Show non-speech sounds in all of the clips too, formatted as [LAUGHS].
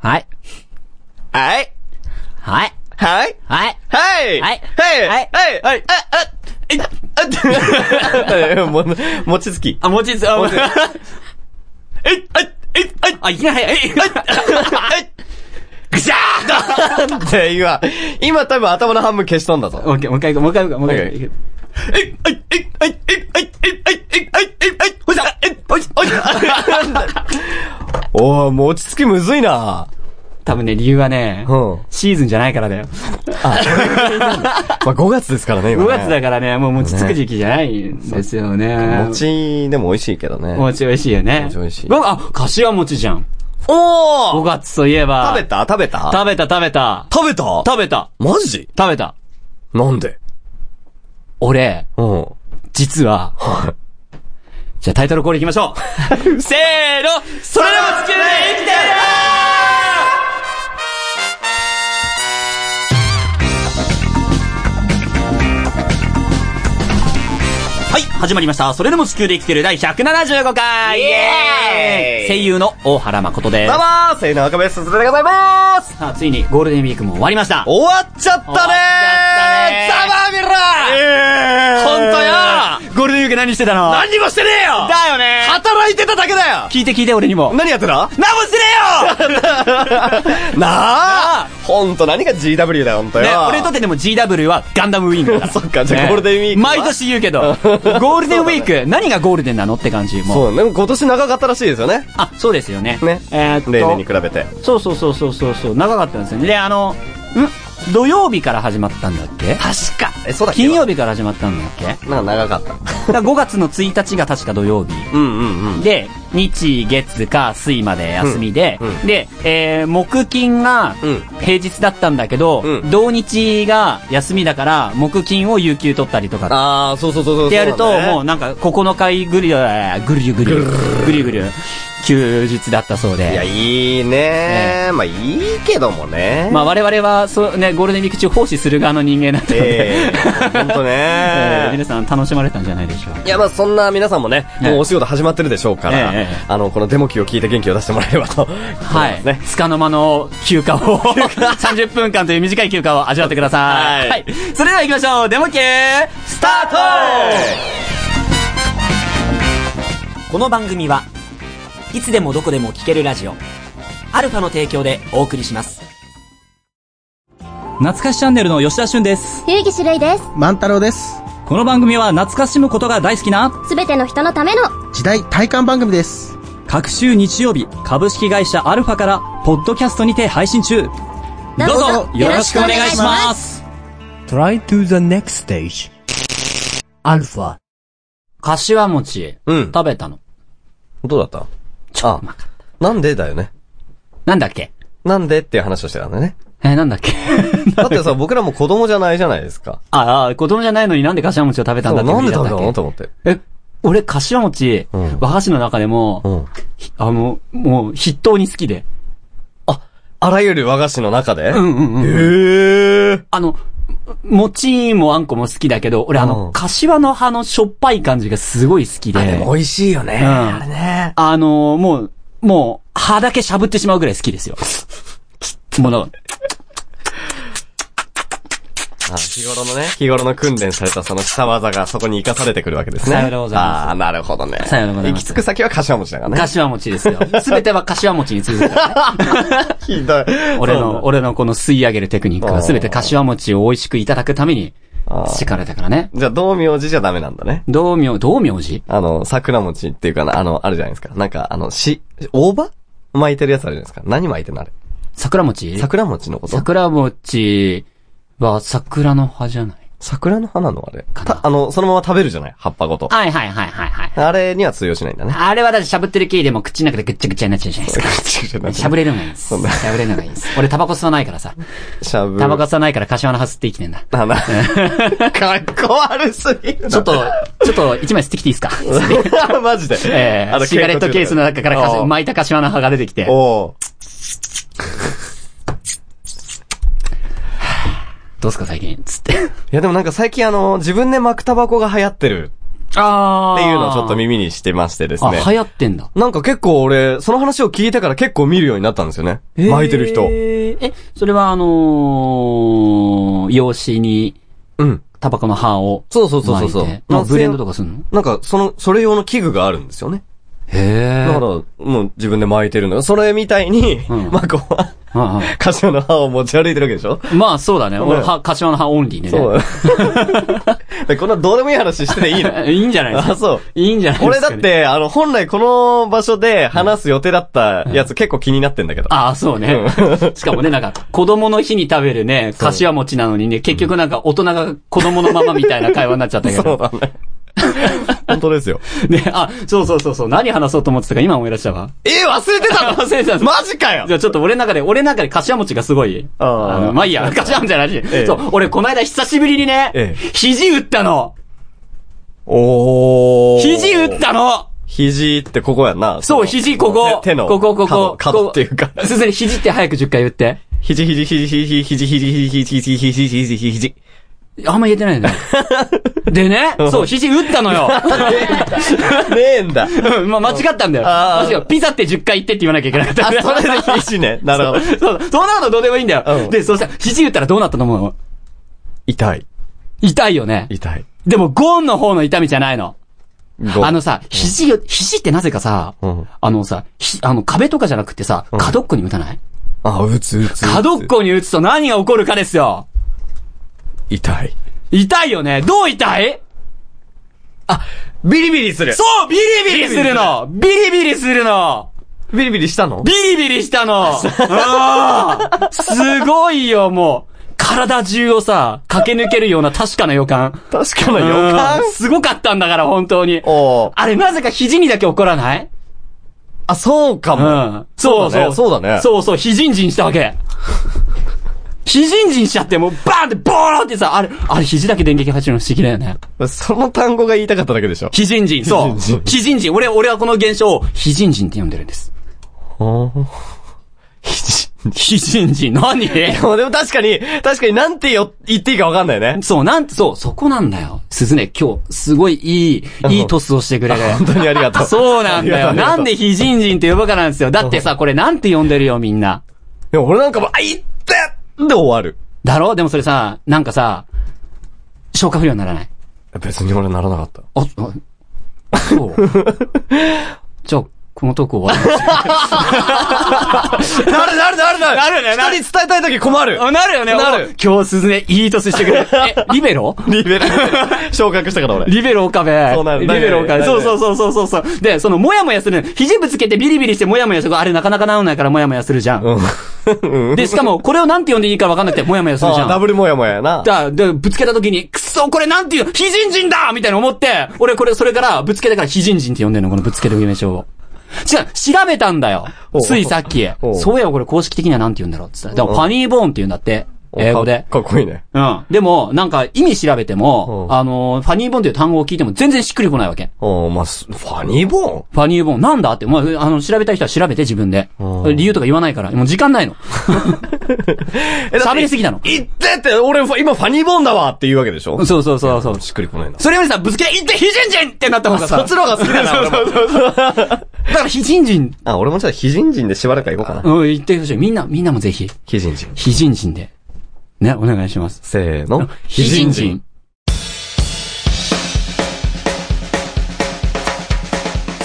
はい。はい。はい。はい。はい。はい。はいはい。はいはい。はい。あ、あ、え、あ、[LAUGHS] も、餅つき。あ、もちつ、あ、もちえい、あ、えい、あい、あ、いきなり、えい、ぐしゃーって [LAUGHS] 今、今多分頭の半分消しとんだぞ。もう一回、もう一回行こう、もう一回行こう、もう一回行こう。えい、あい、えい、あい、えい、あい、えい、あい、えい、あい、えい、あい、ほいさ、えい、ほい、ほい。おー、餅つきむずいな。多分ね、理由はね、うん。シーズンじゃないからだよ。[LAUGHS] まあ5月ですからね、今5ね。月だからね、もう餅つく時期じゃないんですよね。餅でも美味しいけどね。餅美味しいよね。餅美味しい僕あ、柏餅じゃん。5おー月といえば。食べた？食べた？食べた食べた。食べた？食べた。マジ？食べた。なんで？俺、うん。実は、はじゃあタイトルコール行きましょう。[LAUGHS] せーの、それでも地球で生きてるはい、始まりました。それでも地球で生きてる第175回。イエーイ。声優の大原誠です。どうも。ーせいの赤ベストでございます。さあ、ついにゴールデンウィークも終わりました。終わっちゃったねー。終わっちゃったねー。ざまみろえほんとよ。ゴールデンウィーク何してたの？何にもしてねえよ。だよね働いてただけだよ。聞いて聞いて俺にも。何やってた？何もしてねえよ。[LAUGHS] なあ。ほんと何が GW だよ、ほんとよ。ね、俺にとってでも GW はガンダムウィングだから。[LAUGHS] そっかじゃあゴールデンウィークは？毎年言うけど、[LAUGHS] ゴールデンウィーク、何がゴールデンなのって感じ。もう。そう、でも今年長かったらしいですよね。あ、そうですよね。ね。えーっと。例年に比べて。そうそうそうそうそうそう、長かったんですよね。で、あの、ん？土曜日から始まったんだっけ？確か。え、そうだっけ？金曜日から始まったんだっけ？なんか長かった。ら5月の1日が確か土曜日。うんうんうん。で、日、月、火、水まで休みで、うんうんで、えー、木、金がうん平日だったんだけど、うん土日が休みだから、木、金を有給取ったりとかあー、そうそうそうそう。ってやると、もううなんか9日ぐりゅ、ぐりゅぐりゅ、ぐりゅぐりゅ、休日だったそうだね。いや、で。いいねまあ、いいけどもね。まあ我々は、そうね、ゴールデンウィーク中奉仕する側の人間だったので、ええほんとね [LAUGHS] えー皆さん楽しまれたんじゃないでしょうか。いや、まあそんな皆ささんもね、ねもうお仕事始まってるでしょうから、あの、このデモ機を聞いて元気を出してもらえればと。はい。ね。つかの間の休暇を、30 [LAUGHS] 分間という短い休暇を味わってください。はいそれでは行きましょう。デモ系、スタートこの番組は、いつでもどこでも聞けるラジオ、アルファの提供でお送りします。懐かしチャンネルの吉田俊です。冬木種類です。万太郎です。この番組は懐かしむことが大好きなすべての人のための時代体感番組です。各週日曜日株式会社アルファからポッドキャストにて配信中。どうぞよろしくお願いします。Try to the next stage. Alpha. 柏餅、うん食べたの。どうだった？あ、なんでだよね？なんだっけ？なんでっていう話をしてたんだよね。えー、なんだっけ？[LAUGHS] だってさ、僕らも子供じゃないじゃないですか。ああ、子供じゃないのになんで柏餅を食べたんだってなんで食べたの？と思って。え、俺、柏餅、うん和菓子の中でも、うん。ひあの、もう、筆頭に好きで。あ、あらゆる和菓子の中で？うんうんうん。へえ。あの、餅もあんこも好きだけど、俺あうの、ん柏の葉のしょっぱい感じがすごい好きで。あ、でも美味しいよね。うんあれね。あの、もう、もう、葉だけしゃぶってしまうぐらい好きですよ。[LAUGHS] もうなんかあ [LAUGHS] 日頃のね、日頃の訓練されたその下技がそこに活かされてくるわけですね。さようでございますああ、なるほどね。さようでございます行き着く先は柏餅だからね。柏餅ですよ。すべては柏餅に続くからね。[LAUGHS] ひどい。俺の、俺のこの吸い上げるテクニックはすべて柏餅を美味しくいただくために培われたからね。じゃあ、道明寺じゃダメなんだね。道明、道明寺？あの、桜餅っていうかな、あの、あるじゃないですか。なんか、あの、し、大葉？巻いてるやつあるじゃないですか。何巻いてんのあれ？桜餅？桜餅のこと？桜餅は桜の葉じゃない桜の花のあれ。た、あの、そのまま食べるじゃない？葉っぱごと。はいはいはいはいはい。あれには通用しないんだね。あれはだってしゃぶってる系でも口の中でぐっちゃぐちゃになっちゃうじゃないですか。しゃぶれるのがいいです。しゃぶれるのがいいです。俺タバコ吸わないからさ。しゃぶ。タバコ吸わないから柏の葉吸って生きてんだ。あな、[LAUGHS] かっこ悪すぎるな。ちょっと、ちょっと一枚吸ってきていいですか？[LAUGHS] マジで。えー、シガレットケースの中から巻いた柏の葉が出てきて。おうどうすか最近？つって。[LAUGHS] いやでもなんか最近あの、自分で巻くタバコが流行ってるあっていうのをちょっと耳にしてましてですあ、ね。流行ってんだ。なんか結構俺、その話を聞いてから結構見るようになったんですよね。巻いてる人。えそれはあのー、用紙に、うん。タバコの葉をそうそうそうそうそうブレンドとかすんの？なんか、その、それ用の器具があるんですよね。へだから、もう自分で巻いてるのよ。それみたいに、うんマコは、あ柏の葉を持ち歩いてるわけでしょ？まあそうだね。俺、は、柏の葉オンリーでね。そう。[LAUGHS] でこんなどうでもいい話してていいの？[LAUGHS] いいんじゃないですか。あ、そう。いいんじゃないですか、俺だっ。て、あの、本来この場所で話す予定だったやつ結構気になってんだけど。ああ、そうね。[LAUGHS] しかもね、なんか、子供の日に食べるね、柏餅なのにね、結局なんか大人が子供のままみたいな会話になっちゃったけそうど。だね。[LAUGHS] 本当ですよ。ね、あ、そうそうそうそう、何話そうと思ってたか今思い出したわ。え忘れてたの？忘れてたマジかよじゃあちょっと俺の中で、俺の中で柏餅がすごい。あーのまあいいや、[LAUGHS] 柏餅じゃないし。ええそう、俺この間久しぶりにね、ええ肘打ったのおー。肘打ったの肘ってここやんな。そう、肘ここ。手手の。ここ、ここ。角角っていうか。すずに肘って早く10回言って。肘肘肘肘肘肘肘肘肘肘肘肘肘。あんま言えてないね。[LAUGHS] でね、そう、肘打ったのよ。[LAUGHS] ねえんだ。う [LAUGHS] んまあ、間違ったんだよ。あー間違う。ピザって10回言ってって言わなきゃいけなかった。あ、それで肘ね。なるほど。そう、そんなことどうでもいいんだよ。うんで、そうしたら、肘打ったらどうなったと思う？の痛い。痛いよね。痛い。でも、ゴンの方の痛みじゃないの。ごあのさ、肘よ、肘ってなぜかさ、うんあのさ、ひあの、壁とかじゃなくてさ、角っこに打たない？あ、打つ打つ。角っこに打つと何が起こるかですよ。痛い。痛いよね。どう痛い？ビリビリするそうビリビリするのビリビリするのビリビリしたの？ビリビリしたのうんすごいよ、もう。体中をさ、駆け抜けるような確かな予感。確かな予感？うんすごかったんだから、本当に。あれ、なぜか肘にだけ起こらない？あ、そうかうも。ん。そうそう。そうだね。そうそう、非人人したわけ。非人人しちゃって、もうバーンってボーンってさ、あれ、あれ肘だけ電撃走るの不思議だよね。その単語が言いたかっただけでしょ。[LAUGHS] 非人人、そう。非人人非人人。俺、俺はこの現象を非人人って呼んでるんです。非人人。何？でもでも確かに、確かになんてよ言っていいかわかんないね。そう、なんて、そう、そこなんだよ。鈴ね、今日、すごいいい、いいトスをしてくれる。本当にありがとう。[LAUGHS] そうなんだよ。なんで非人人って呼ぶかなんですよ。だってさ、これなんて呼んでるよ、みんな。でも俺なんかもう、あ、いってで終わる？だろ？でもそれさ、なんかさ、消化不良にならない？別に俺ならなかった。あ、あ、あそう。じゃあ、このトーク終わります。なるなるなるなるなるね人に伝えたいとき困る。あなるよね。なるお今日鈴ね、いいトスしてくれる。[LAUGHS] え、リベロ？リベラル。[LAUGHS] 昇格したから俺。リベロ岡部。そうなるリベロ岡部。そうそうそうそうそうそう。で、その、もやもやする。肘ぶつけてビリビリしてもやもやする。あれなかなか治んないからもやもやするじゃん。うん。で、しかも、これをなんて呼んでいいかわかんなくて、もやもやするじゃん。あダブルモヤモヤやな。だ、で、ぶつけた時に、くそ、これなんていう、非人人だみたいな思って、俺これ、それから、ぶつけたから非人人って呼んでんの、このぶつける名称を。違う、調べたんだよついさっき。そういや、これ公式的にはなんて言うんだろうって言ったら。でも、ファニーボーンって言うんだって。英語で。かかっこいいね。うん。でも、なんか、意味調べても、うんあの、ファニーボーンっていう単語を聞いても全然しっくりこないわけ。おまあ、すファニーボーン？ファニーボーン、なんだって、まあ、あの、調べたい人は調べて自分でう。ん理由とか言わないから、もう時間ないの。[LAUGHS] え喋りすぎたの。言ってって、俺今ファニーボーンだわって言うわけでしょ？そうそうそうそう。しっくりこないな。それよりさ、ぶつけ、いって非人人ってなった方がさ。そっちの方が好きだな、俺も。だから非人人、あ、俺もじゃあ非人人でしばらく行こうかな。うん、言ってほしい。みんな、みんなもぜひ、非人人。非人人で。ね、お願いします。せーの。非人人。。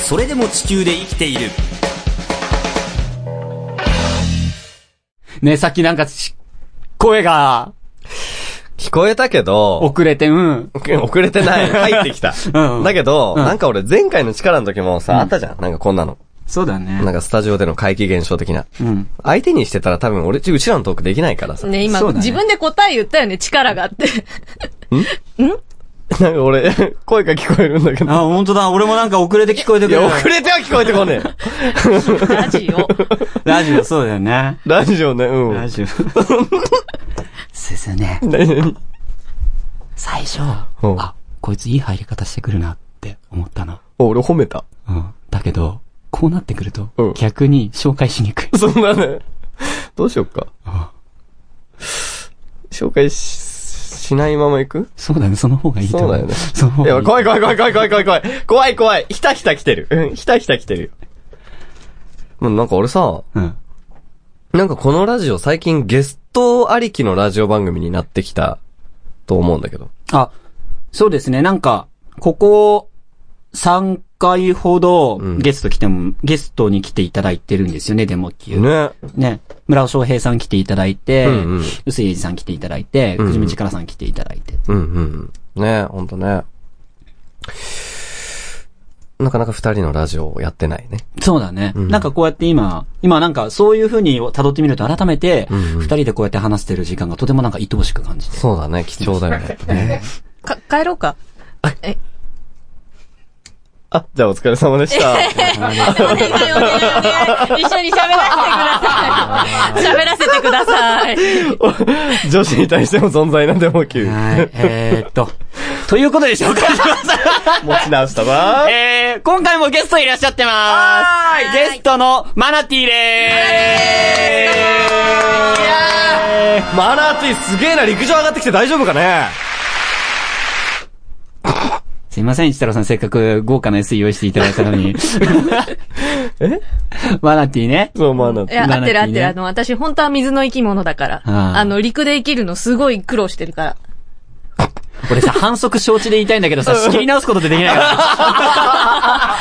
それでも地球で生きているね、さっきなんかし、声が聞こえたけど、遅れて、うん。[LAUGHS] 遅れてない。入ってきた。[LAUGHS] うんだけど、うんなんか俺前回の力の時もさ、あったじゃん。なんかこんなの。そうだねなんかスタジオでの怪奇現象的な。うん。相手にしてたら多分俺、うちらのトークできないからさ。ね、今、ね自分で答え言ったよね、力があって。[LAUGHS] なんか俺、[LAUGHS] 声が聞こえるんだけど。あ、本当だ。俺もなんか遅れて聞こえていや、くる。遅れては聞こえてこねえ。ラジオ。[LAUGHS] ラジオ、そうだよね。ラジオね、うん。ラジオ。すずね、何？々最初、うんあ、こいついい入り方してくるなって思ったの。お俺褒めた。うん。だけど、こうなってくるとうん、逆に紹介しにくい。[LAUGHS] そんなね。どうしよっか。紹介し、しないまま行く？そうだね、その方がいいと思う。そうだよね。その方がいい。怖い怖い怖い怖い怖い怖い怖い。怖い怖い。ひたひた来てる。うん、ひたひた来てるよ。もうなんか俺さ、うん。なんかこのラジオ最近ゲストありきのラジオ番組になってきたと思うんだけど。あ、そうですね、なんか、ここ、3回ほどんゲスト来ても、ゲストに来ていただいてるんですよね、デモ級。ね。ね。村尾翔平さん来ていただいて、うんうん臼井英二さん来ていただいて、うんくじみちからさん来ていただいて。うんうんうん。ねほんとね。なかなか二人のラジオをやってないね。そうだね。んなんかこうやって今、今なんかそういう風に辿ってみると改めて、うんうん二人でこうやって話してる時間がとてもなんか愛おしく感じて。そうだね、貴重だよね。[LAUGHS] か、帰ろうか。え、あ、じゃあお疲れ様でした。[LAUGHS] お願いお願いお願い。一緒に喋らせてください。喋らせてください。女子に対しても存在なんでも級。はい。えー、っと、ということで紹介します。[LAUGHS] 持ち直したわ。えー、今回もゲストいらっしゃってます。ゲストのマナティーでーす。マナーティーすげえな、陸上上がってきて大丈夫かね？すいません、一太郎さん、せっかく豪華な SE 用意していただいたのに。[LAUGHS] え？マナティーね。そう、マナーティーね合ってる合ってる。あの、私本当は水の生き物だから。あああの、陸で生きるのすごい苦労してるから。俺さ、反則承知で言いたいんだけどさ、仕切り直すことってできないから。[LAUGHS] は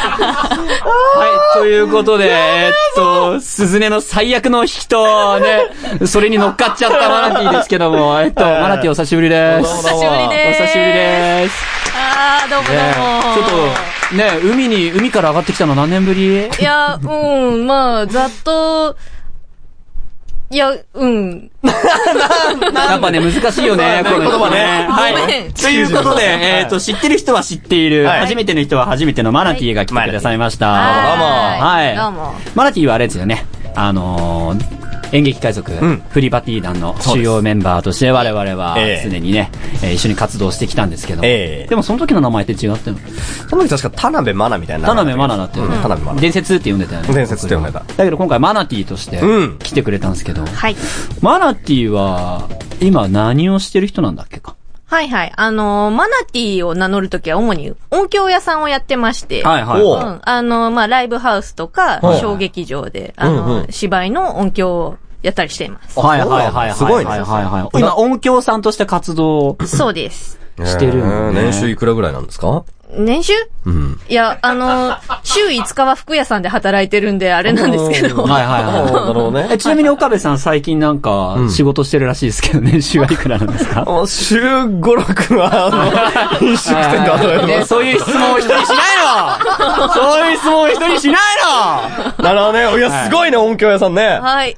い、ということで、えーっと、鈴音の最悪の引きと、ね、それに乗っかっちゃったマナティーですけども、えっと、マナティーお久しぶりです。お久しぶりおです。久しぶりです。あー、どうもどうねも。ちょっと、ね、海に、海から上がってきたの何年ぶり？いや、うん、まあ、ざっと、いや、うん。[LAUGHS] やっぱね、難しいよね、この言葉ねはい。ということで、えっと、知ってる人は知っている、はい初めての人は初めてのマナティーが来てくださいました。はい。どうも。マナティはあれですよね。あのー演劇海賊、んフリバティ団の主要メンバーとして我々はええ常にね、えー一緒に活動してきたんですけど、ええでもその時の名前って違ったよ。その時確か田辺マナみたいな。田辺マナだったよね。田辺マナ。伝説って呼んでたよね。伝説って呼んでただけど今回マナティとしてうん来てくれたんですけど、はい。マナティは今何をしてる人なんだっけか？はいはい。あのーマナティを名乗るときは主に音響屋さんをやってまして。はいはい。おううん。あのーまあ、ライブハウスとかはい、小劇場で、あのーうんうん芝居の音響をやったりしています。はいはいはいはい。すごいねはいはいはい。今音響さんとして活動そうです。してるんだねえー年収いくらぐらいなんですか？年収？うん。いや、あのー週5日は服屋さんで働いてるんで、あれなんですけど。はいはいはい。[LAUGHS] なるほどね [LAUGHS] え、。ちなみに岡部さん最近なんかん仕事してるらしいですけど、[LAUGHS] 年収はいくらなんですか？週5、6は、あの、飲食店で働いてねます。そういう質問を人にしないのそういう質問を人にしないのなるほどね。いや、すごいね、音響屋さんね。はい。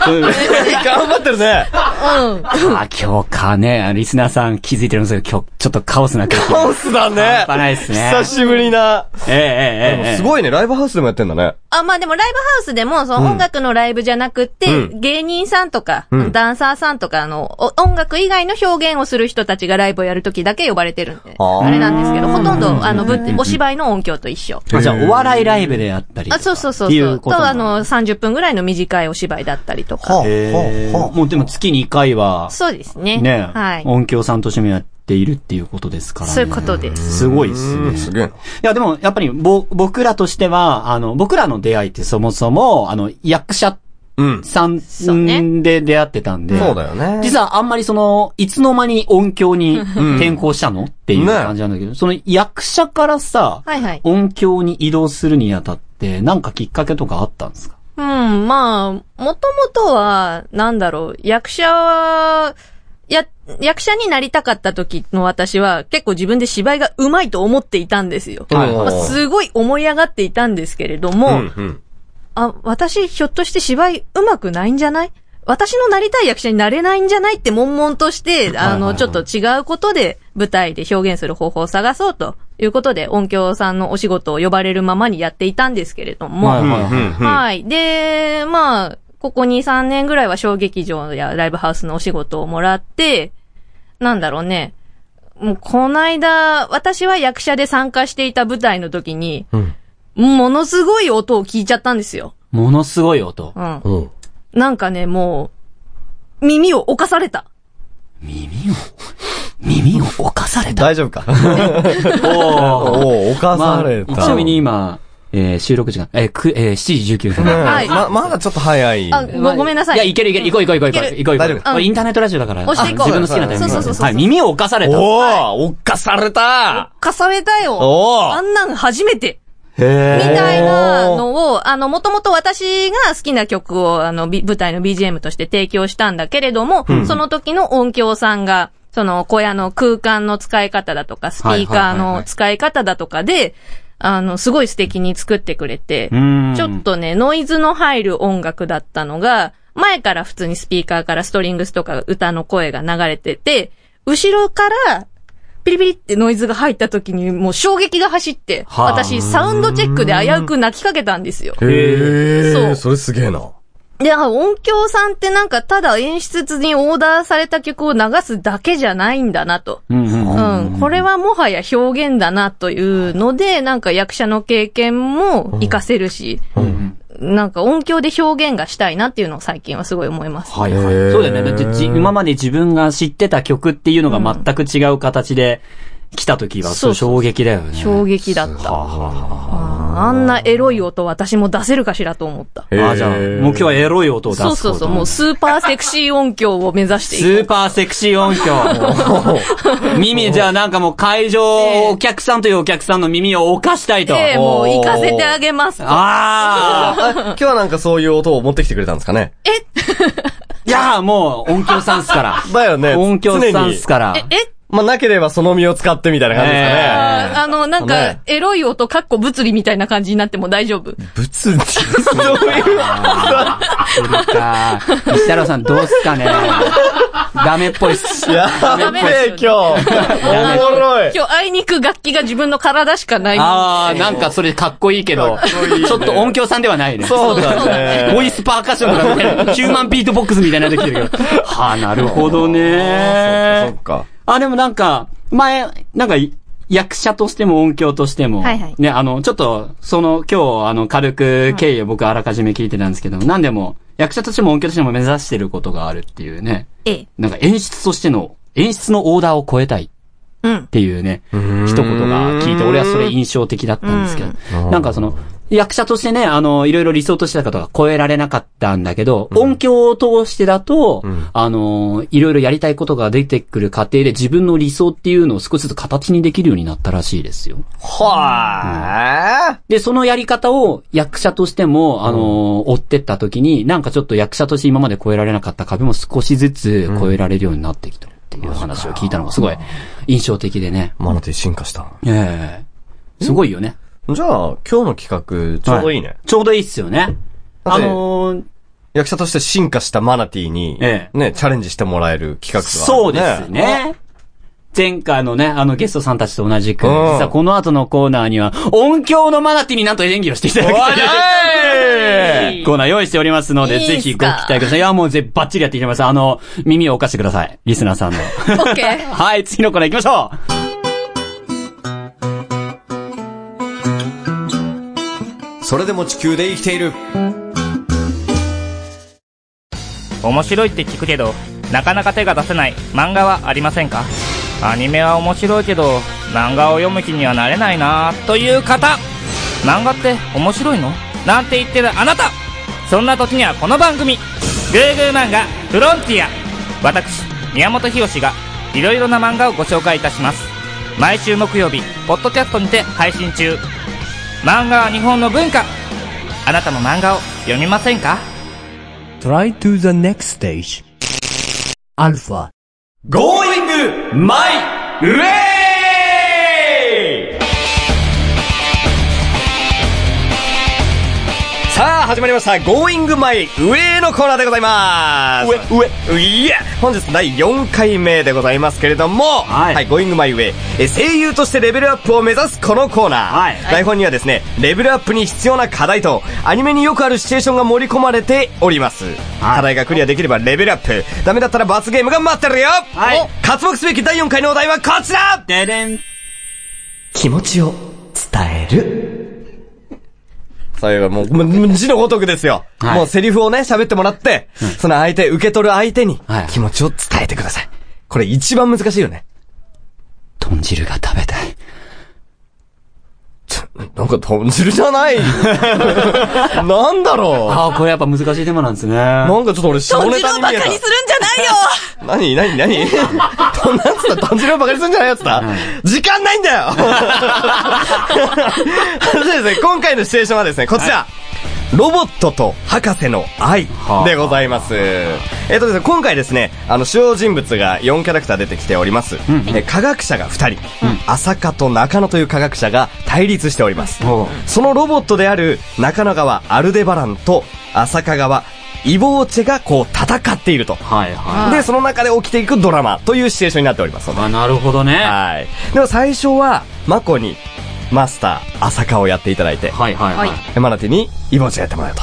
頑張ってるね。うん。あ、今日かね、リスナーさん気づいてるんですけど、今日ちょっとカオスな感じ。カオスだね。半ないっすね。久しぶりな。ええええ。すごいね、ライブハウスでもやってんだね。あ、まあでもライブハウスでも、その音楽のライブじゃなくて、芸人さんとか、ダンサーさんとかの、音楽以外の表現をする人たちがライブをやるときだけ呼ばれてるんで。あれなんですけど、ほとんど、あの、お芝居の音響と一緒。あ、じゃあお笑いライブであったり。あ、そうそうそう。そう。と、あの、30分ぐらいの短いお芝居だったりとか。もうでも月に1回は、そうですね。ね、はい。音響さんとしてもやっているっていうことですからね。そういうことです。すごいっすね。すげえな。いや、でも、やっぱり、ぼ、僕らとしては、あの、僕らの出会いってそもそも、あの、役者うん。さんそうねで出会ってたんで、そうだよね。実はあんまりその、いつの間に音響に転校したのっていう感じなんだけど、その役者からさ、はいはい。音響に移動するにあたって、なんかきっかけとかあったんですか？うん、まあ、もともとは、なんだろう、役者は、や、役者になりたかった時の私は、結構自分で芝居が上手いと思っていたんですよ。はいまあ、すごい思い上がっていたんですけれども、うんうん。あ、私ひょっとして芝居上手くないんじゃない？私のなりたい役者になれないんじゃない？って悶々として、あの、ちょっと違うことで舞台で表現する方法を探そうということで音響さんのお仕事を呼ばれるままにやっていたんですけれども、はいはい。で、まあ、ここ2、3年ぐらいは小劇場やライブハウスのお仕事をもらって、なんだろうね。もう、この間、私は役者で参加していた舞台の時に、うんものすごい音を聞いちゃったんですよ。ものすごい音。うん。うん。なんかね、もう、耳を侵された。耳を？耳を侵された。大丈夫か？[LAUGHS] おーおお、犯された。まあちなみに今、えー収録時間、えーく、えー7時19分。はいま、まだちょっと早い。あ、ごごめんなさい。いや、いけるいける。行こう行こう行こう行こう。いける行こう行こう。大丈夫これインターネットラジオだから。押していこうあ自分の好きなタイミングでそうそうそうそうはい、耳を侵された。おお犯されたかされたよ。おーあんなん初めて。へみたいなのを、あの、もともと私が好きな曲を、あの、び舞台の BGM として提供したんだけれども、その時の音響さんが、その小屋の空間の使い方だとか、スピーカーの使い方だとかで、あの、すごい素敵に作ってくれて、うんちょっとね、ノイズの入る音楽だったのが、前から普通にスピーカーからストリングスとか歌の声が流れてて、後ろから、ピリピリってノイズが入った時にもう衝撃が走って、はあ私サウンドチェックで危うく泣きかけたんですよ。へえ。そうそれすげえな。で、あ音響さんってなんかただ演出にオーダーされた曲を流すだけじゃないんだなと。うんうんうん。これはもはや表現だなというので、なんか役者の経験も活かせるし、なんか音響で表現がしたいなっていうのを最近はすごい思います。はいはい。そうだよね。だってじ今まで自分が知ってた曲っていうのが全く違う形で来た時は、そう衝撃だよね。衝撃だった。あんなエロい音私も出せるかしらと思った。ああ、じゃあ、もう今日はエロい音を出すそうそうそう、もうスーパーセクシー音響を目指していく。スーパーセクシー音響。[LAUGHS] 耳、じゃあなんかもう会場、ええお客さんというお客さんの耳を犯したいと。ええもう行かせてあげますと。ああ。あ [LAUGHS] 今日はなんかそういう音を持ってきてくれたんですかね？[LAUGHS] いやーもう音響さんっすから。だよね。音響さんっすから。え、まあ、なければその身を使ってみたいな感じですかね。えああの、なんかね、エロい音、かっこ物理みたいな感じになっても大丈夫。物理。そういう。それか？石太郎さんどうっすかね？ダメっぽいっす。やべえ、今日。おもろい。今日、あいにく楽器が自分の体しかない。あー、なんかそれかっこいいけど、かっこいいねちょっと音響さんではないね。そうだね。ボイスパーカッションとかみたいな、ヒューマンビートボックスみたいなのできてるけど。はあ、なるほどねそっか。あ、でもなんか、前、なんか、役者としても音響としても、はいはい。ね、あの、ちょっと、その、今日、あの、軽く経緯を僕あらかじめ聞いてたんですけど、なんでも、役者としても音響としても目指してることがあるっていうね、ええ。なんか演出としての、演出のオーダーを超えたい。うんっ。ていうね、一言が聞いて、俺はそれ印象的だったんですけど、なんかその、役者としてね、あの、いろいろ理想としてたことが超えられなかったんだけど、音響を通してだと、あの、いろいろやりたいことが出てくる過程で自分の理想っていうのを少しずつ形にできるようになったらしいですよ。はで、そのやり方を役者としても、あの、追ってった時に、なんかちょっと役者として今まで超えられなかった壁も少しずつ超えられるようになってきたっていう話を聞いたのがすごい印象的でね。ぁ。マナティ進化した。ええすごいよね。じゃあ、今日の企画、ちょうどいいね。ちょうどいいっすよね。あのー役者として進化したマナティに、ええね、チャレンジしてもらえる企画が、そうです。ね。前回のね、あのゲストさんたちと同じく、うん実はこの後のコーナーには、音響のマナティになんと演技をしていただきたい。[LAUGHS] コーナー用意しておりますので、ぜひご期待ください。いや、もうぜ、バッチリやっていきます。あの、耳をお貸してください。リスナーさんの。オッケー。[LAUGHS] はい、次のコーナー行きましょそれでも地球で生きている。面白いって聞くけどなかなか手が出せない漫画はありませんか？アニメは面白いけど漫画を読む気にはなれないなという方。漫画って面白いの？なんて言ってるあなた。そんな時にはこの番組「グーグー漫画フロンティア」私宮本浩がいろいろな漫画をご紹介いたします。毎週木曜日ポッドキャストにて配信中。漫画は日本の文化。あなたも漫画を読みませんか？Try to the next stage. Alpha. Going My Way! 始まりました。Going My Way のコーナーでございます。上、上。いや、本日第4回目でございますけれども、はい Going My Way。え声優としてレベルアップを目指すこのコーナー。はい台本にはですね、レベルアップに必要な課題と、アニメによくあるシチュエーションが盛り込まれております。課題がクリアできればレベルアップ。ダメだったら罰ゲームが待ってるよはいお活目すべき第4回のお題はこちらででん。気持ちを伝える。そういう、もう、もう字のごとくですよ。はいもうセリフをね、喋ってもらって、その相手、受け取る相手にはい、気持ちを伝えてください。これ一番難しいよね。豚汁が食べたい。なんか豚汁じゃない？[LAUGHS] なんだろああ、これやっぱ難しいテーマなんですね。うなんかちょっと俺下豚ネ汁をバカタにするんじゃないよ。た。[LAUGHS] 何？何？何？どんなんつった豚汁をバカにするんじゃないやつだ、時間ないんだよ。[LAUGHS] そうですね、今回のシチュエーションはですね、こちら。ロボットと博士の愛でございます。えっとですね、今回ですね、あの、主要人物が4キャラクター出てきております。え科学者が2人、浅香と中野という科学者が対立しております。そのロボットである中野側アルデバランと浅香側イボーチェがこう戦っていると。はいはで、その中で起きていくドラマというシチュエーションになっておりますので。い。あ、なるほどね。はい。でも最初は、マコに、マスター、浅香をやっていただいて、はいはいはい。でマナティに、イボーチェやってもらうと。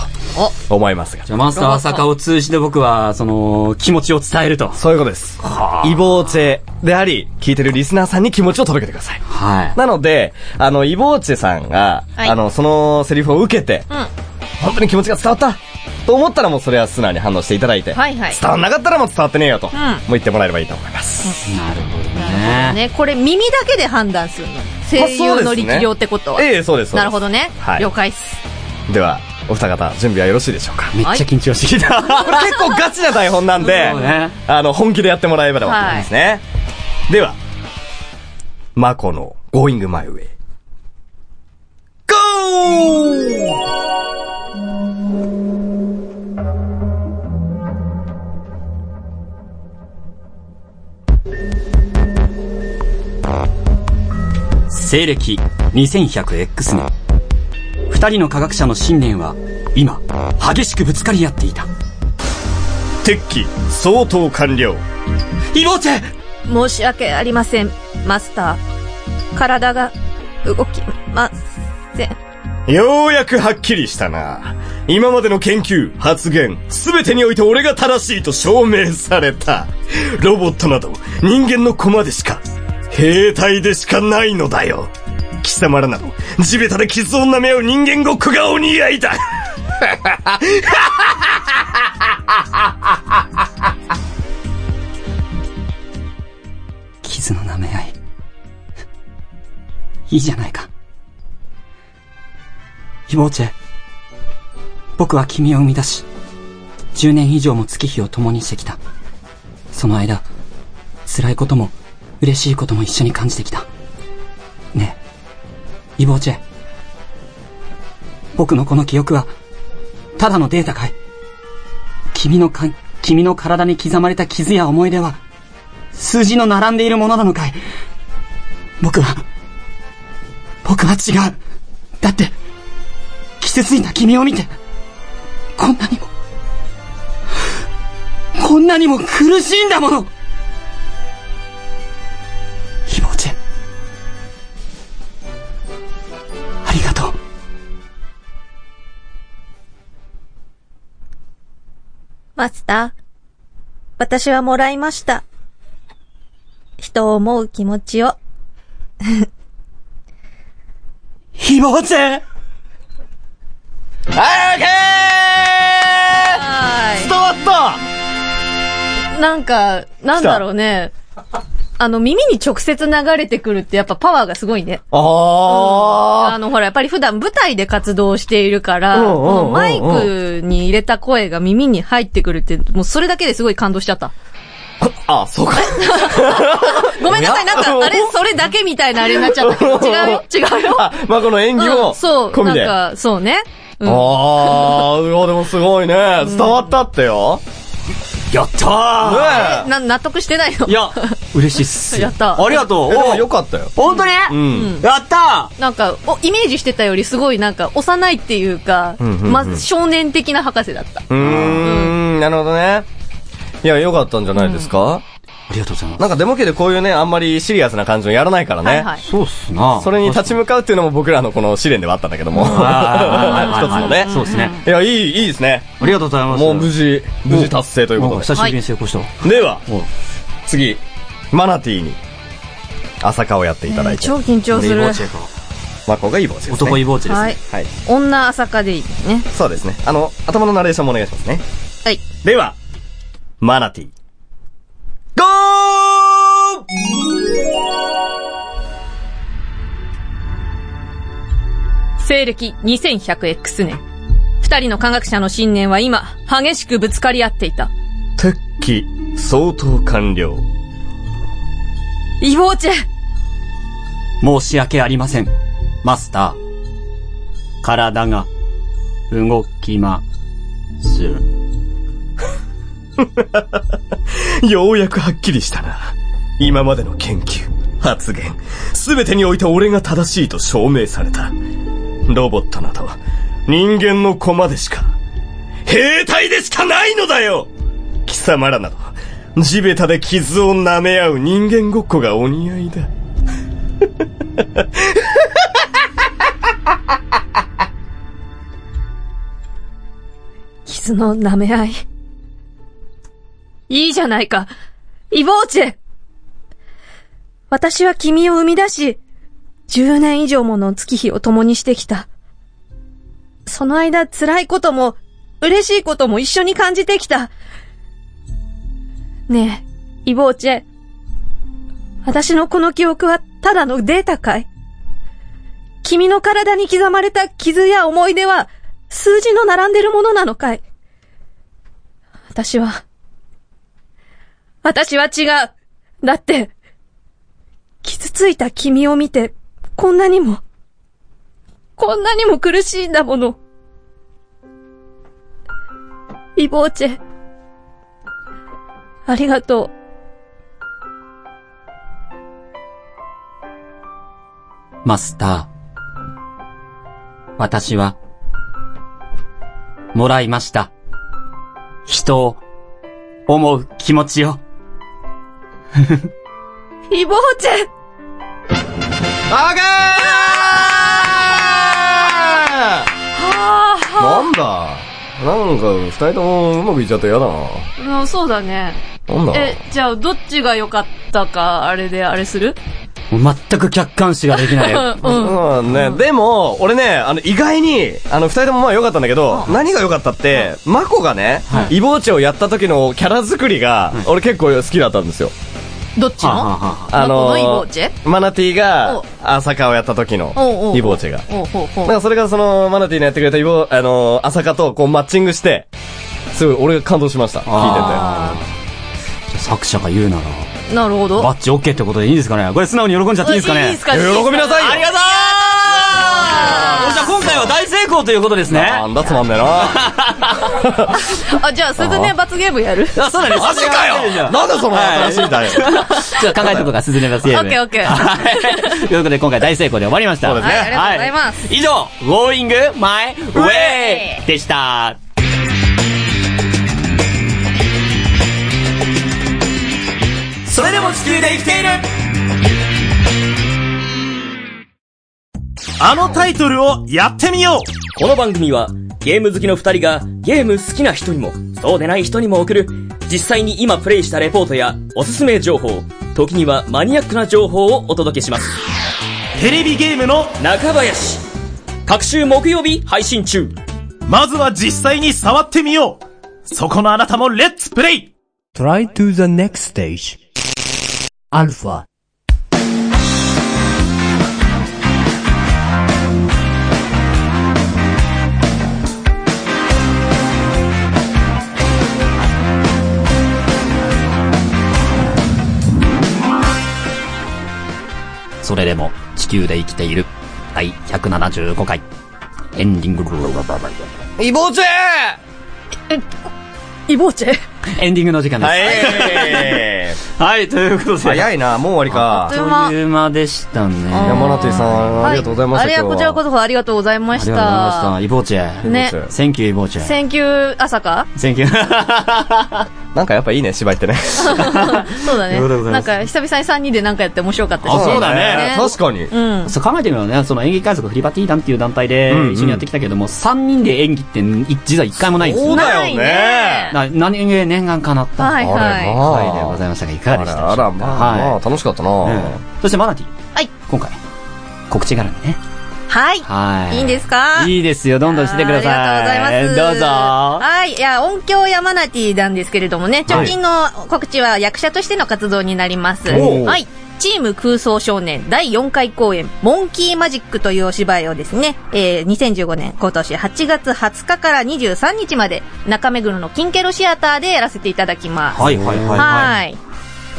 思いますが。じゃあマスター朝香を通じて僕は、その、気持ちを伝えると。そういうことです。イボーチェであり、聞いてるリスナーさんに気持ちを届けてください。はい。なので、あの、イボーチェさんが、はいあの、そのセリフを受けて、うん。本当に気持ちが伝わったと思ったらもうそれは素直に反応していただいて、はいはい伝わんなかったらもう伝わってねえよと、んもう言ってもらえればいいと思います。なるほどね。ね、これ耳だけで判断するの。声優の力量ってことは。ええそうです、そうです。なるほどね。はい了解っす。では、お二方、準備はよろしいでしょうか？めっちゃ緊張してきた。これ結構ガチな台本なんで、ねあの、本気でやってもらえればと思いますね。では、マコの Going My Way。GO! 西暦 2100X 年。二人の科学者の信念は、今、激しくぶつかり合っていた。鉄器、相当完了。イボーチェ申し訳ありません、マスター。体が動きません。ようやくはっきりしたな。今までの研究、発言、すべてにおいて俺が正しいと証明された。ロボットなど、人間の駒でしか、兵隊でしかないのだよ。貴様らなど、地べたで傷を舐め合う人間ごっこがお似合いだ。[LAUGHS] 傷の舐め合い。いいじゃないか。イボーチェ。僕は君を生み出し、10年以上も月日を共にしてきた。その間、辛いことも、嬉しいことも一緒に感じてきた。ねえ、イボーチェ。僕のこの記憶は、ただのデータかい？君のか、君の体に刻まれた傷や思い出は、数字の並んでいるものなのかい？僕は、僕は違う。だって、傷ついた君を見て、こんなにも、こんなにも苦しいんだものマスター、私はもらいました。人を思う気持ちを。[LAUGHS] ひぼうちはい、オッケー伝わったなんか、なんだろうね。あの、耳に直接流れてくるってやっぱパワーがすごいね。ああの、ほら、やっぱり普段舞台で活動しているから、うんうんうんうんこのマイクに入れた声が耳に入ってくるって、もうそれだけですごい感動しちゃった。ーあ、そうか。[LAUGHS] ごめんなさい、なんか、あれ、それだけみたいなあれになっちゃったけど、違うよ違うよ。あ、まあ、この演技うも、んそう。なんか、そうね。うんああ、でもすごいね。伝わったってよ。やったーねな、納得してないのいや、[LAUGHS] 嬉しいっす。やったありがとう。およかったよ。本当に？うん。やったなんか、お、イメージしてたよりすごいなんか、幼いっていうか、うんうんうんま、少年的な博士だった。うーん、なるほどね。いや、よかったんじゃないですか？ありがとうございます。なんかデモ系でこういうね、あんまりシリアスな感じのやらないからね。はいはい。そうっすなそれに立ち向かうっていうのも僕らのこの試練ではあったんだけども。[LAUGHS] 一つのね。そうですね。いや、いい、いいですね。ありがとうございます。もう無事、無事達成ということで。久しぶりに成功したわ。では次、マナティーに、朝顔をやっていただいて。超緊張する俺イボー。チェかマコがいい帽子ですね。男イボーチェですね。はい。はい。女朝霞でいいね。そうですね。あの、頭のナレーションもお願いしますね。はい。では、マナティー西暦 2100X 年。二人の科学者の信念は今、激しくぶつかり合っていた。鉄器、相当完了。イボーチェ申し訳ありません。マスター。体が、動きます。[LAUGHS] ようやくはっきりしたな。今までの研究、発言、すべてにおいて俺が正しいと証明された。ロボットなど、人間の駒でしか、兵隊でしかないのだよ貴様らなど、地べたで傷を舐め合う人間ごっこがお似合いだ。[LAUGHS] 傷の舐め合い。いいじゃないか。イボーチェ私は君を生み出し、10年以上もの月日を共にしてきた。その間辛いことも、嬉しいことも一緒に感じてきた。ねえ、イボーチェ。私のこの記憶はただのデータかい？君の体に刻まれた傷や思い出は、数字の並んでるものなのかい？私は、私は違う。だって、傷ついた君を見て、こんなにも、こんなにも苦しいんだもの。イボーチェ、ありがとう。マスター。私は、もらいました。人を、思う気持ちを。[LAUGHS] イボーチェあはがーなんだなんか、二人ともうまくいっちゃって嫌だな。あ、そうだね。なんだえ、じゃあ、どっちが良かったか、あれであれする？全く客観視ができない。[LAUGHS] うん。うんね、でも、俺ね、あの、意外に、あの、二人ともまあ良かったんだけど、何が良かったって、マコがね、イボーチをやった時のキャラ作りが、俺結構好きだったんですよ。どっちの？はあのマコのイボーチ？ェマナティがお、朝香をやった時のイボーチェが。なんかそれがその、マナティのやってくれたイボ、あの、朝香とこうマッチングして、すごい俺が感動しました。聞いあじゃあ作者が言うなら、ーなるほど。バッチ OK ってことでいいんですかね？これ素直に喜んじゃっていいですかね？いいですか？喜びなさいよ。ありがとう回は大成功ということです。ね。なんだつまんねえな。[LAUGHS] あ、じゃあ、すずね罰ゲームやる？あ、[LAUGHS] そうなんです。マジかよなんだその新しいだよ。[LAUGHS] ちょっと考えとこうか、鈴音バスゲーム。オッケーオッケーはい。ということで今回大成功で終わりました。そうですねはい、ありがとうございます。以上、Going My Way でした。それでも地球で生きているあのタイトルをやってみよう。この番組はゲーム好きの二人がゲーム好きな人にもそうでない人にも送る実際に今プレイしたレポートやおすすめ情報時にはマニアックな情報をお届けします。テレビゲームの中林各週木曜日配信中。まずは実際に触ってみよう。そこのあなたもレッツプレイ。Try to the next stage. Alpha. それでも地球で生きている。第175回。エンディング。イボーチェイボーチェエンディングの時間です。はい。はい、ということで。早いな、もう終わりか。という間あっという間でしたね。山名ティさん、ありがとうございました。あれはこちらこそありがとうございましありがとうございました。た。イボーチェ。ね。センキューイボーチェ。センキュー朝か？センキュー。なんかやっぱいいね、芝居ってね。[LAUGHS] そうだね。なんか久々に3人でなんかやって面白かったし。あそうだね確かに。うん。そう考えてみればね、その演劇海賊フリバティ団っていう団体で一緒にやってきたけども、3人で演技ってい実は1回もないんですよ。そうだよないね。な何気念願叶ったはいは回でございましたが、いかがでしたでしょうかあら、まあ、まはあ、楽しかったな、い。ええそしてマナティ。はい。今回、告知があるんでね。い。はい。はい。いいんですか？いいですよ。どんどんしてください。ありがとうございます。どうぞ。はい。いや、音響やマナティなんですけれどもね、直近の告知は役者としての活動になります。おうはい。チーム空想少年第4回公演、モンキーマジックというお芝居をですね、えー、2015年今年8月20日から23日まで、中目黒のキンケロシアターでやらせていただきます。はいはいはいはい。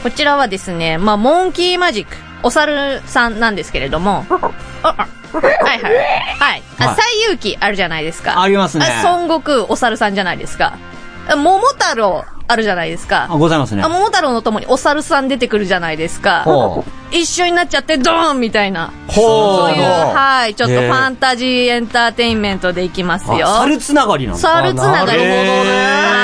はい。こちらはですね、まあ、モンキーマジック、お猿さんなんですけれども、[LAUGHS] はいはい。はい。あ、はい西遊記あるじゃないですか。ありますねあ孫悟空、お猿さんじゃないですか。あ桃太郎、あるじゃないですか。あ、ございますねあ。桃太郎のともにお猿さん出てくるじゃないですか。ほ一緒になっちゃってドーンみたいな。ほそういう、はい、ちょっとファンタジーエンターテインメントでいきますよ。あ猿つながりなんだ。猿つながり。なるほどね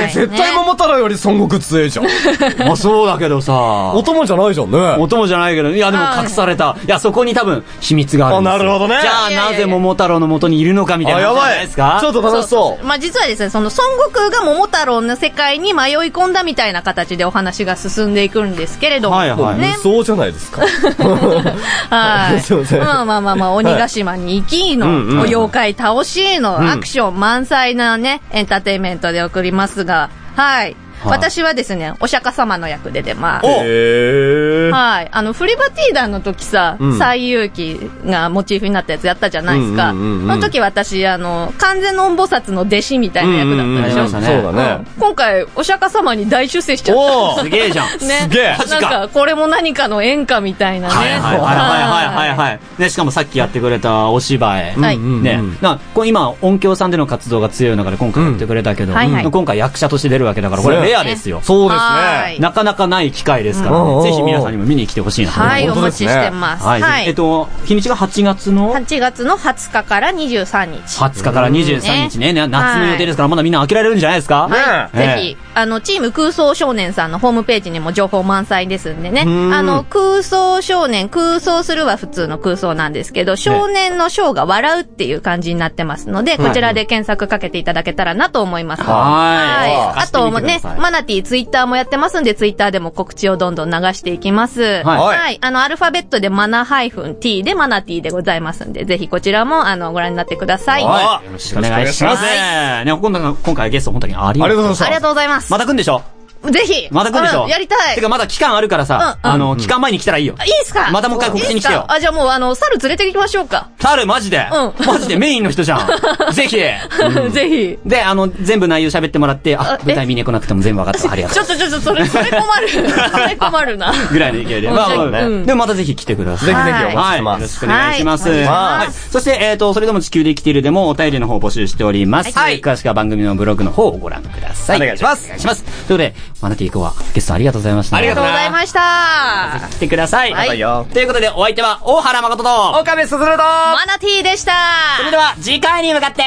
はい絶対桃太郎より孫悟空強いじゃん。[LAUGHS] まあそうだけどさ。お供じゃないじゃんね。お供じゃないけど、いやでも隠された。いや、そこに多分秘密があるんですよ。あなるほどねじゃあなぜ桃太郎の元にいるのかみたいなあ、や話じゃばい。ないですか？ちょっと楽しそう。まあ実はですね、その孫悟空が桃太郎の世界に迷い込んだみたいな形でお話が進んでいくんですけれども。はいはいね。そうじゃないですか？[LAUGHS] はい。[LAUGHS] まあまあまあまあ、鬼ヶ島に行きの、うんうん妖怪倒しの、アクション満載なね、エンターテインメントで送りますが、はい。私はですね、お釈迦様の役で出ます。へー。はい。あの、フリバティーダンの時さ、うん西遊記がモチーフになったやつやったじゃないですか。うんうんうんうんその時私、あの、完全の音菩薩の弟子みたいな役だったでしょ。うんうんうんそうだね。今回、お釈迦様に大出世しちゃった。おー [LAUGHS] すげえじゃん。[LAUGHS] ね。すげえなんか、これも何かの演歌みたいなね。はいはいはいはいはいはいはい。ね、しかもさっきやってくれたお芝居。はいね、な今、音響さんでの活動が強い中で今回やってくれたけど、うんはいはい今回役者として出るわけだから、これレアですよ。そうですね。はいなかなかない機会ですからうんね、ぜひ皆さんにも見に来てほしいなとはい、お待ちしてます。はい。はい。えっと、日にちが8月の？8月の20日から23日。20日から23日ね、ね夏の予定ですから、まだみんな開けられるんじゃないですか？はい。ねぜひ、あの、チーム空想少年さんのホームページにも情報満載ですんでね。んあの、空想少年、空想するは普通の空想なんですけど、少年の少が笑うっていう感じになってますので、こちらで検索かけていただけたらなと思います。はいあとねマナティツイッターもやってますんで、ツイッターでも告知をどんどん流していきます。はいはい。あの、アルファベットでマナハイフン t でマナティでございますんで、ぜひこちらも、あの、ご覧になってください。はい。よろしくお願いします。ね、今回今回ゲスト本当にありがとうございます。ありがとうございます。また来んでしょ？ぜひ。また来んでしょ？うんやりたい。てかまだ期間あるからさ、うんうんあの、期間前に来たらいいよ。いいっすか？またもう一回告知に来てよあ、じゃあもう、あの、猿連れて行きましょうか。タルマジで、うんマジでメインの人じゃん。[LAUGHS] ぜひ。[LAUGHS] ぜひ。で、あの、全部内容喋ってもらって、あ舞台見に来なくても全部分かったわ。[LAUGHS] ありがとう。ちょっとちょっと、それ、それ困る。それ困るな。ぐらいの勢いで。まあ、まあうんでもまたぜひ来てください。ぜひぜひお待ちはい。してます。よろしくお願いします。はいはい。そして、えっ、と、それでも地球で生きているでもお便りの方を募集しております。はい詳しくは番組のブログの方をご覧ください。お願いしますお願いします。ということで、マナティーコア、ゲストありがとうございました。ありがとうございました。来てください。はいよ。ということで、お相手は、大原誠と、岡部すずると、マナティーでした。それでは、次回に向かって、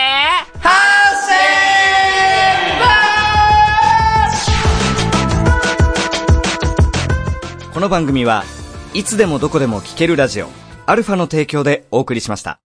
この番組はいつでもどこでも聞けるラジオアルファの提供でお送りしました。